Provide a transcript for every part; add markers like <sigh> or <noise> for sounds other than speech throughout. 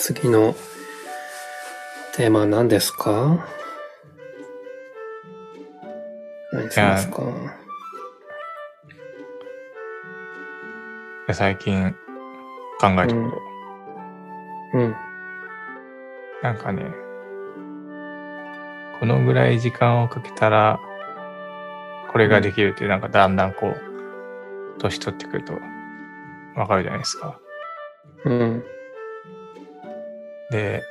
次のテーマは何ですか？何しますか？最近考えたこと。うん。なんかね、このぐらい時間をかけたら、これができるって、なんかだんだんこう、年取ってくると、わかるじゃないですか。うん。で、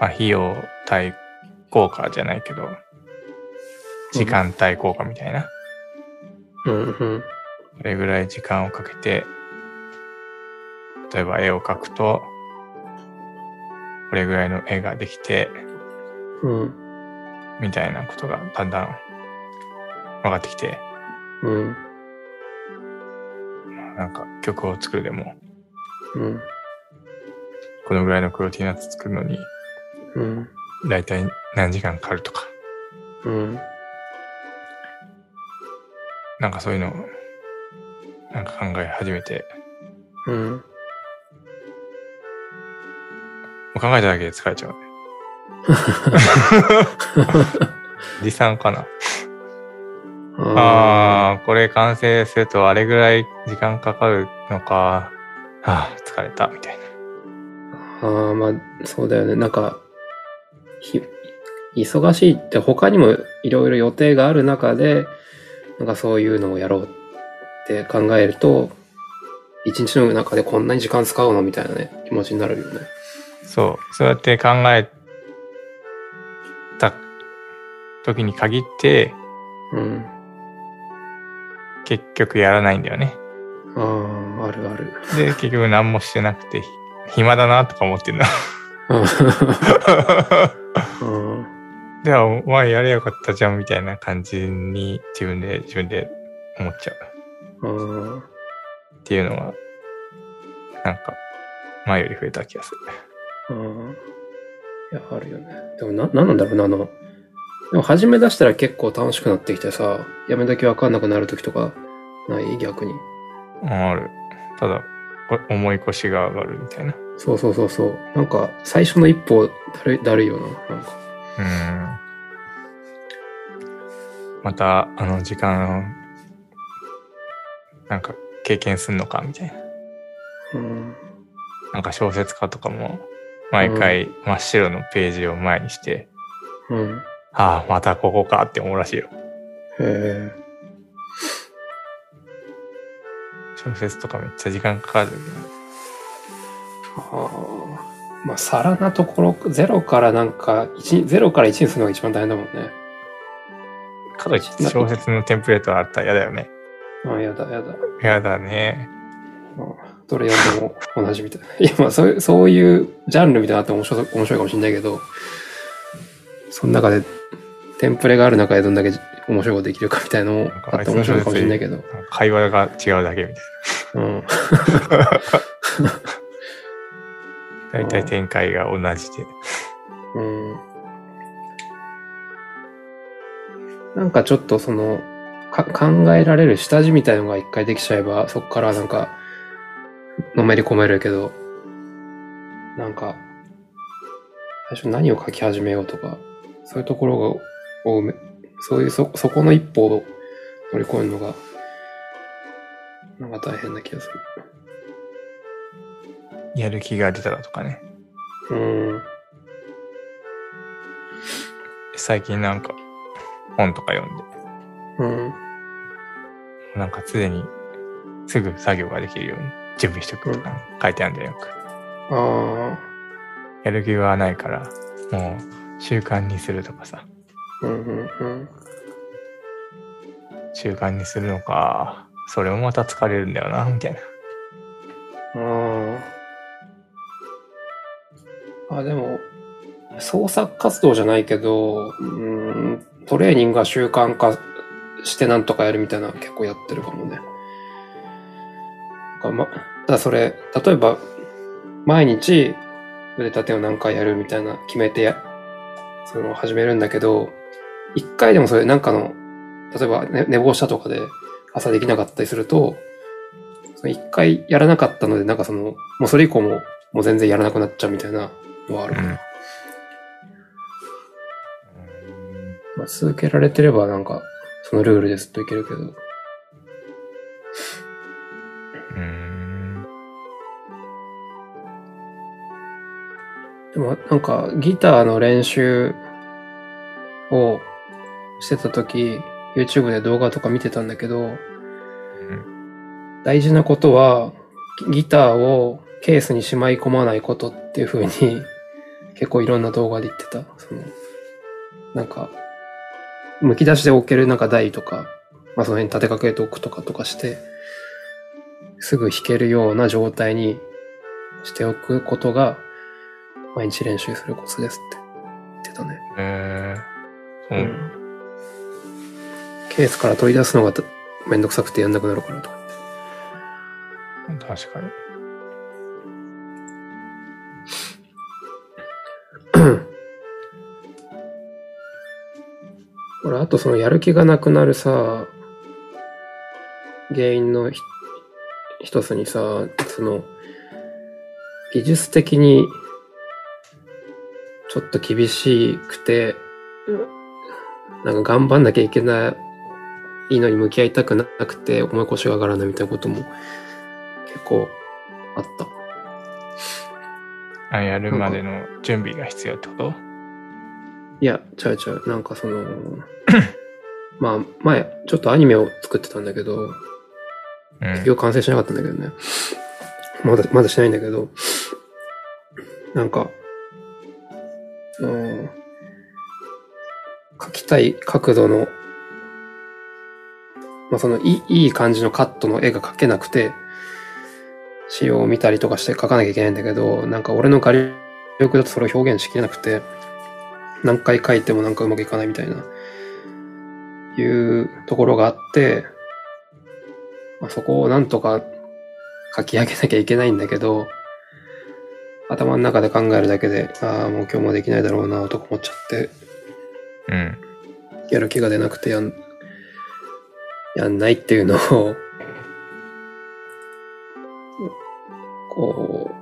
まあ、費用対効果じゃないけど、時間対効果みたいな。うん。うん。これぐらい時間をかけて、例えば絵を描くと、これぐらいの絵ができて、うん。みたいなことがだんだん分かってきて、うん。なんか曲を作るでも、うん。このぐらいのクオリティのやつ作るのに、うん。だいたい何時間かかるとか、うん。なんかそういうのを、なんか考え始めて、うん。もう考えただけで疲れちゃうね。<laughs> 持参かなあああ、これ完成するとあれぐらい時間かかるのか。はあ、疲れた、みたいな。あ。ああ、まあ、そうだよね。なんか、ひ、忙しいって他にもいろいろ予定がある中で、なんかそういうのをやろうって考えると、一日の中でこんなに時間使うのみたいなね、気持ちになるよね。そう、そうやって考えた時に限って、うん。結局やらないんだよね。ああ、ある。で、<laughs> 結局何もしてなくて、ひ暇だなとか思ってるの。うん。では、お前やればよかったじゃんみたいな感じに自分で、自分で思っちゃう。うん。っていうのは、なんか、前より増えた気がする。うん。いや、あるよね。でもな、なんなんだろうな、あの、でも始め出したら結構楽しくなってきてさ、やめ時わかんなくなる時とか、ない？逆に。ある。ただ、お重い腰が上がるみたいな。そうそうそうそう。なんか、最初の一歩だるい、だるいよな。なんか。うん。また、あの時間、なんか経験すんのかみたいな。うん。なんか小説家とかも、毎回真っ白のページを前にして、うん。ああ、またここかって思うらしいよ。へえ。小説とかめっちゃ時間かかるけど。ああ。まあ、さらなところ、ゼロからなんか、一ゼロから1にするのが一番大変だもんね。かといって小説のテンプレートがあったら嫌だよね。ああ、やだ、やだ。嫌だね。うんどれ読んでも同じみたいな。<laughs> いや、まあ、そういう、そういうジャンルみたいなのあって面白い、面白いかもしれないけど、その中で、テンプレがある中でどんだけ面白いことできるかみたいなのもあって面白いかもしれないけど。会話が違うだけみたいうん。な。<laughs> 大体展開が同じで。うん。なんかちょっとその、か考えられる下地みたいのが一回できちゃえば、そこからなんか、のめり込めるけど、なんか、最初何を書き始めようとか、そういうところを、をめそういうそ、そこの一歩を乗り越えるのが、なんか大変な気がする。やる気が出たらとかね。うん。最近なんか本とか読んで、うん。なんか常にすぐ作業ができるように準備しておくとか書いてあるんだよ、よく。あやる気がないから、もう習慣にするとかさ。うんうんうん。習慣にするのか、それもまた疲れるんだよな、みたいな。ああ。あ、でも、創作活動じゃないけど、うん、トレーニングが習慣化してなんとかやるみたいな結構やってるかもね。かま、ただそれ、例えば、毎日腕立てを何回やるみたいな決めてや、その始めるんだけど、一回でもそれなんかの、例えば寝寝坊したとかで朝できなかったりすると、その一回やらなかったので、なんかその、もうそれ以降も、もう全然やらなくなっちゃうみたいなのはあるかな。うんまあ、続けられてればなんか、そのルールですといけるけど。うん。でもなんか、ギターの練習をしてた時、YouTube で動画とか見てたんだけど、うん。大事なことは、ギギターをケースにしまい込まないことっていう風に、結構いろんな動画で言ってた。その、なんか、剥き出しておけるなんか台とか、まあその辺立てかけておくとかとかして、すぐ弾けるような状態にしておくことが、毎日練習するコツですって言ってたね。えー、う。ん。ケースから取り出すのがめんどくさくてやんなくなるからとか。確かに。<coughs> 俺、あとそのやる気がなくなるさ、原因のひ一つにさ、その、技術的にちょっと厳しくて、なんか頑張んなきゃいけないのに向き合いたくなくて思い越しが上がらないみたいなことも結構あった。あ、やるまでの準備が必要ってこと？いや、ちゃうちゃう。なんかその、<coughs> まあ、前、ちょっとアニメを作ってたんだけど、うん結。局完成しなかったんだけどね。まだ、まだしないんだけど、なんか、うん、描きたい角度の、まあそのいい、いい感じのカットの絵が描けなくて、仕様を見たりとかして描かなきゃいけないんだけど、なんか俺の画力だとそれを表現しきれなくて、何回描いてもなんかうまくいかないみたいな、いうところがあって、まあ、そこをなんとか書き上げなきゃいけないんだけど、頭の中で考えるだけで、ああ、もう今日もできないだろうな、とか思っちゃって、うん。やる気が出なくてやん、やんないっていうのを、こ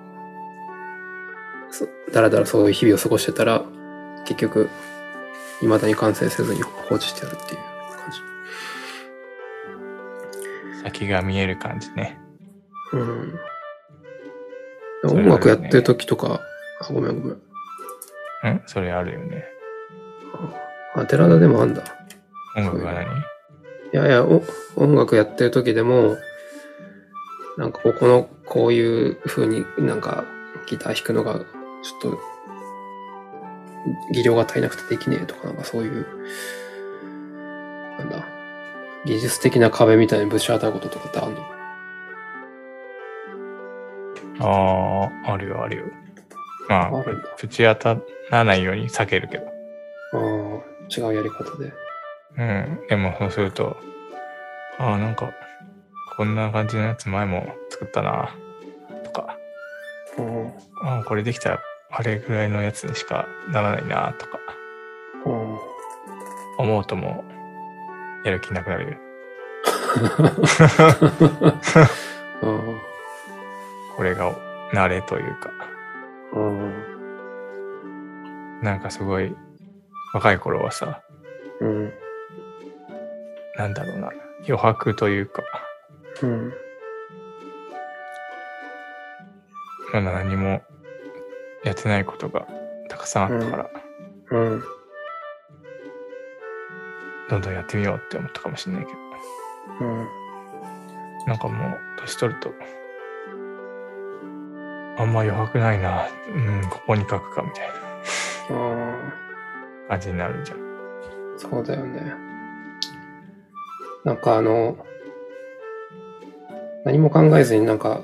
う、そだらだらそういう日々を過ごしてたら、結局、未だに完成せずに放置してやるっていう感じ。先が見える感じね。うん。音楽やってる時とか、あ、ごめんごめん。うん？それあるよね。あ、寺田でもあんだ。音楽が何？いやいや、お音楽やってる時でも、なんかここの、こういう風になんかギター弾くのが、ちょっと、技量が足りなくてできねえとか、なんかそういう、なんだ、技術的な壁みたいにぶち当たることとかってあんの？ああ、あるよ、あるよ。まあ、ぶち当たらないように避けるけど。ああ、違うやり方で。うん。でも、そうすると、ああ、なんか、こんな感じのやつ前も作ったな、とか、うん。ああ、これできたら、あれぐらいのやつにしかならないな、とか、うん。思うともう、やる気なくなるよ。うん。これが慣れというか、うん。なんかすごい、若い頃はさ、うん。なんだろうな、余白というか、うん。まだ何もやってないことがたくさんあったから、うん。どんどんやってみようって思ったかもしれないけど、うん。なんかもう、年取ると、あんま余白ないな、うん、ここに書くかみたいなあ感じになるじゃん。あ、そうだよね。なんかあの、何も考えずになんか、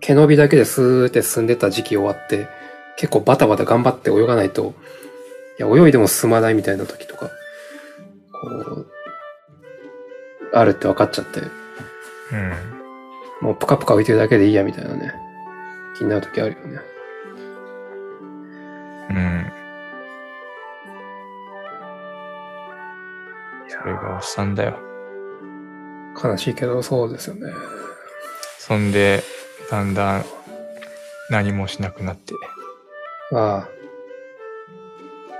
毛伸びだけでスーって進んでた時期終わって、結構バタバタ頑張って泳がないと、いや、泳いでも進まないみたいな時とか、こう、あるって分かっちゃって、うん。もうプカプカ浮いてるだけでいいやみたいなね、気になる時あるよね。それがおっさんだよ。悲しいけど、そうですよね。そんで、だんだん何もしなくなって、ああ。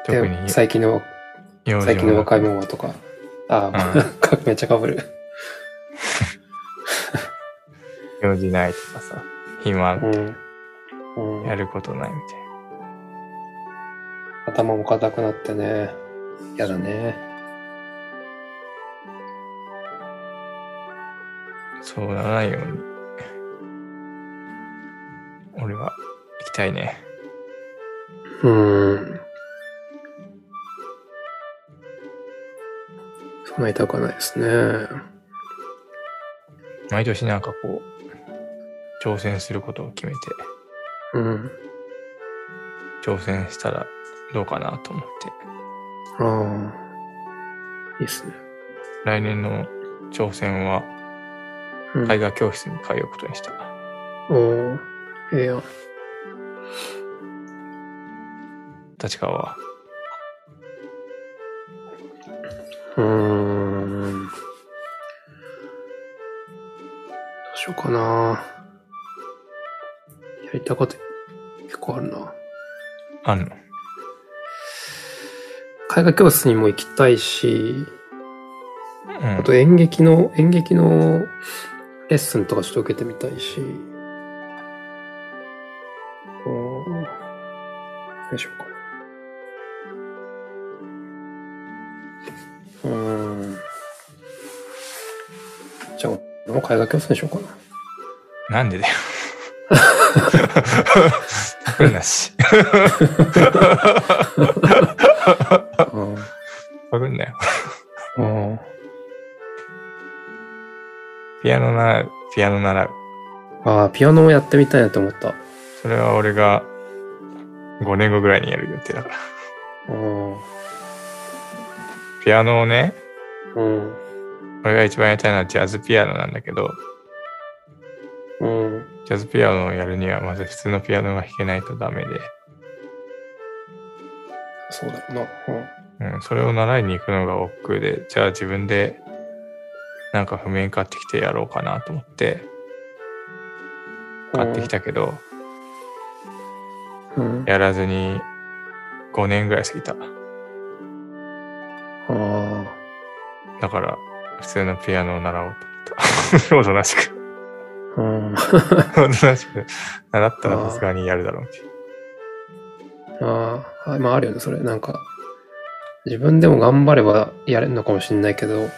特にで最近の、最近のも若いもんはとか。ああ、うんか <laughs> めっちゃ被る。<laughs> 用事ないとかさ、暇うん。うんやることないみたい頭も硬くなってね。やだね。そうならないように、俺は行きたいね。うん。そんな痛くはないですね。毎年なんかこう、挑戦することを決めて、うん。挑戦したらどうかなと思って、ああ。いいっすね。来年の挑戦はうん、絵画教室に通うことにした。おーええやん。立川は。うーん。どうしようかな。やりたいこと結構あるな。あんの？絵画教室にも行きたいし、うんあと演劇の、演劇のレッスンとかちょっと受けてみたいし。うん。どうしようかな。うん。じゃあ、俺も絵画教室にしようかな。なんでだよ。<laughs> 来るなし。うん。来んなよ。うん。ピアノ習う、ピアノ習う。ああ、ピアノもやってみたいなと思った。それは俺が5年後ぐらいにやる予定だから。うん。ピアノをね、うん。俺が一番やりたいのはジャズピアノなんだけど、うん。ジャズピアノをやるにはまず普通のピアノが弾けないとダメで、そうだろうな。うん、それを習いに行くのが億劫で、じゃあ自分でなんか譜面買ってきてやろうかなと思ってうん。買ってきたけど、うん。やらずに5年ぐらい過ぎた。ああ。だから普通のピアノを習おうと思った。<laughs> おとなしく。うん。おとなしく。習ったらさすがにやるだろう。ああ、まああるよね、それ。なんか、自分でも頑張ればやれるのかもしれないけど、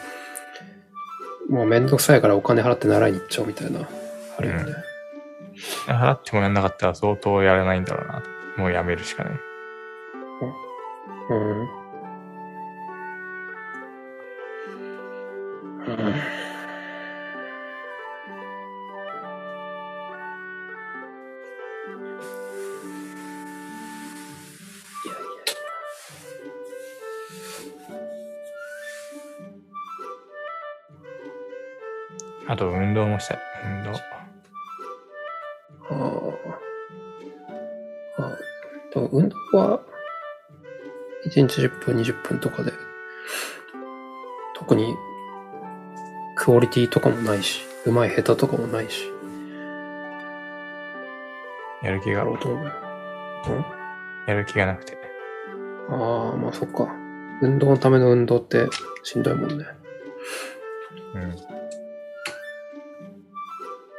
もうめんどくさいからお金払って習いに行っちゃおうみたいな、あるよね。払ってもやんなかったら相当やらないんだろうな。もうやめるしかない。うん。うん。動もしたい。運動。や。ああ。あでも運動は、1日10分、20分とかで、特に、クオリティとかもないし、うまい下手とかもないし、やる気がやろうと思うよ。うん？やる気がなくて。ああ、まあそっか。運動のための運動ってしんどいもんね。うん。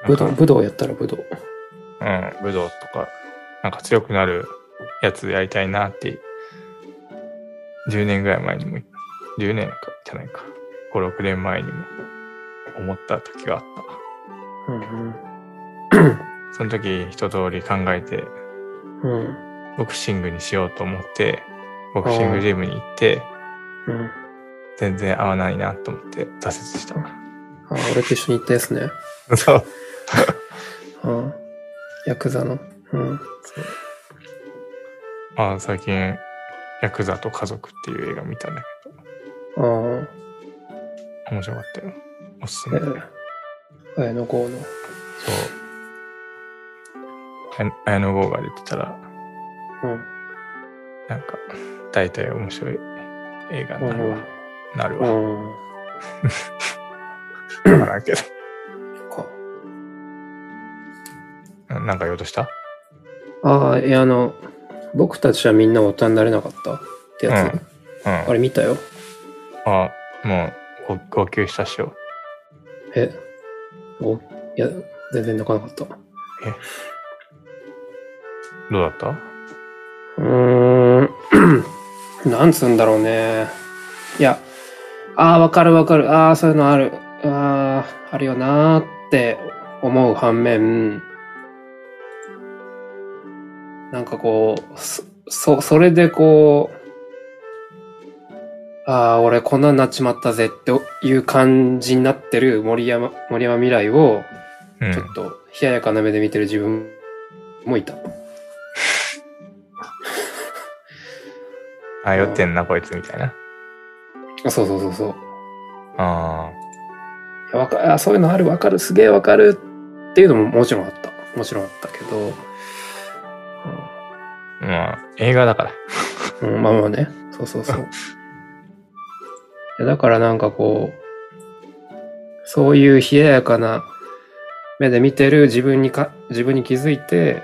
武道、武道やったら武道。うん、武道とか、なんか強くなるやつやりたいなって、10年ぐらい前にも、10年か、じゃないか、5、6年前にも思った時があっうんうん。た。その時一通り考えて、うん。ボクシングにしようと思って、ボクシングジムに行って、うん。全然合わないなと思って挫折した。ああ、俺と一緒に行ったやつね。そう。ああ。ヤクザの。うん。まあ最近、ヤクザと家族っていう映画見たんだけああ。ど、面白かったよ。おすすめ。ええ。綾野剛の。そう。あ綾野剛が出てたら、うん。なんか、大体面白い映画になるわ。なるうわ。ん。わからんけど。かななんか言おうとした？ああ、いや、あの、僕たちはみんな大人になれなかったってやつ。うん。あれ見たよ。あ、もう、ご号泣したっしょ？え、お、いや、全然泣かなかった。どうだった？うーん、<clears throat> なんつうんだろうね。いや、ああ、わかるわかる。ああ、そういうのある。ああ、あるよなーって思う反面、なんかこう、そ、そそれでこう、ああ、俺こんなんなっちまったぜっていう感じになってる森山、森山未来を、うんちょ。っと冷ややかな目で見てる自分もいた。あ、酔ってんな、こいつ、みたいな。あそうそうそうそう。あいやわかあそういうのあるわかる。すげえわかるっていうのももちろんあった。もちろんあったけど、あ。まあ、映画だから。うんうんまあまあね。そうそうそう。<laughs> いやだからなんかこうそういう冷ややかな目で見てる自分にか自分に気づいて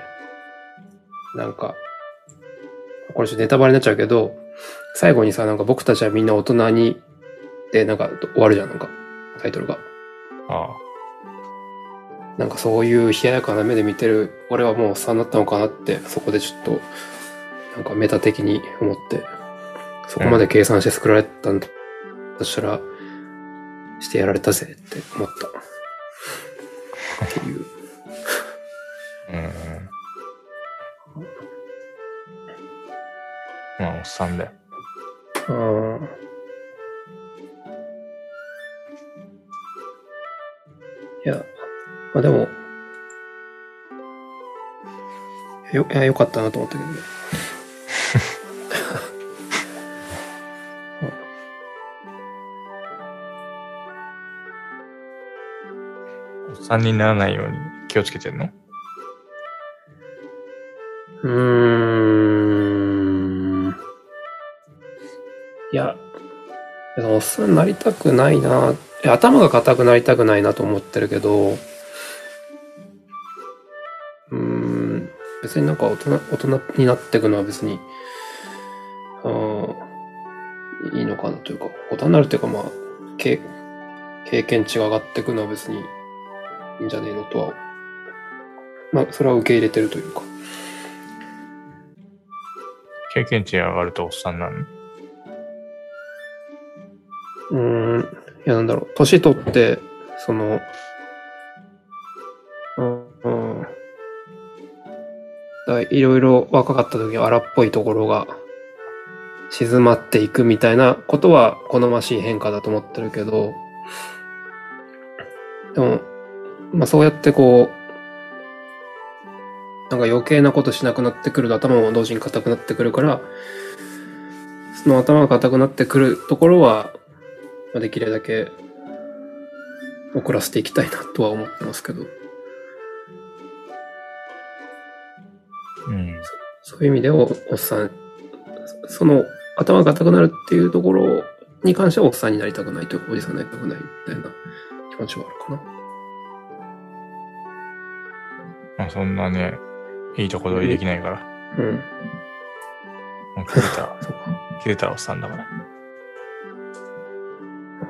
なんかこれちょっとネタバレになっちゃうけど最後にさなんか僕たちはみんな大人にでなんか終わるじゃんなんかタイトルがあなんかそういう冷ややかな目で見てる俺はもうおっさんになったのかなってそこでちょっとなんかメタ的に思ってそこまで計算して作られたんだとしたらしてやられたぜって思ったっていうあ。うん。まあ、おっさんだよ。うんいやまあでもよいやよかったなと思ったけどねおっさんにならないように気をつけてんの？うーん。いや、おっさんになりたくないな。いや頭が硬くなりたくないなと思ってるけど、うーん、別になんか大人、大人になっていくのは別に、あーいいのかなというか、大人になるというかまあ、経経験値が上がっていくのは別にいいんじゃねえのとは、まあ、それは受け入れてるというか。経験値が上がるとおっさんなの？うーん、いや、なんだろう、年取って、その、うん、うん。だいろいろ若かった時は荒っぽいところが静まっていくみたいなことは好ましい変化だと思ってるけど、でも、まあそうやってこう、なんか余計なことしなくなってくると頭も同時に硬くなってくるから、その頭が硬くなってくるところは、まあ、できるだけ遅らせていきたいなとは思ってますけど、うん。そういう意味でおおっさん、そその頭が硬くなるっていうところに関してはおっさんになりたくないというか、おじさんになりたくないみたいな気持ちはあるかな。まあ、そんなね、いいとこ取りできないから。うん。もう切れた。<laughs> 切れたらおっさんだから。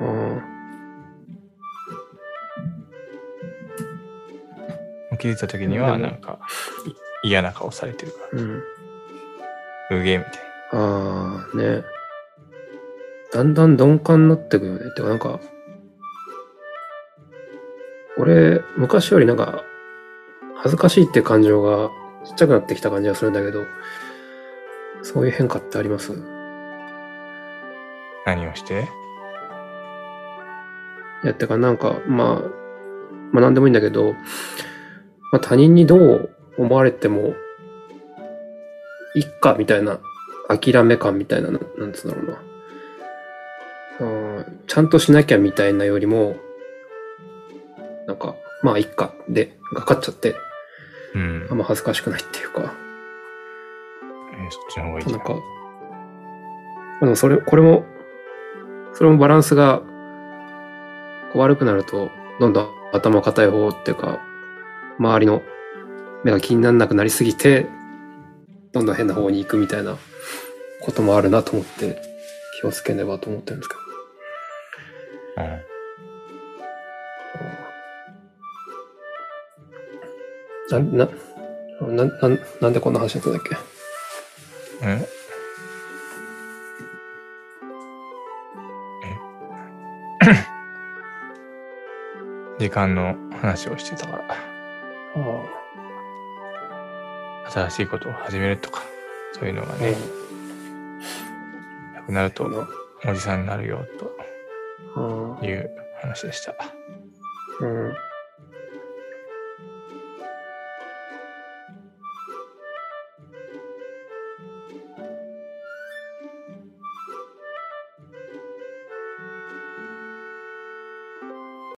あもう切れた時には、なんか、い嫌な顔されてるかーうん。ら。うげえみたいああ、ね。だんだん鈍感になってくよね。てかなんか、俺、昔よりなんか、恥ずかしいって感情がちっちゃくなってきた感じがするんだけど、そういう変化ってあります？な。何をして？いや、てかなんか、まあ、まあなんでもいいんだけど、まあ他人にどう思われても、いっかみたいな、諦め感みたいな、ななんつうんだろうな。うんちゃんとしなきゃみたいなよりも、なんか、まあいっかで、がかっちゃって、うん。あんま恥ずかしくないっていうか、えーそっちの方がいいじゃん。なんか、でもそれ、これも、それもバランスが悪くなると、どんどん頭固い方っていうか、周りの目が気にならなくなりすぎて、どんどん変な方に行くみたいなこともあるなと思って気をつけねばと思ってるんですけど。うん。な、な、な、ななんでこんな話だったんだっけ？うんえ？<laughs> 時間の話をしてたから、新しいことを始めるとか、そういうのがね、なくなるとうんおじさんになるようんという話でした。うん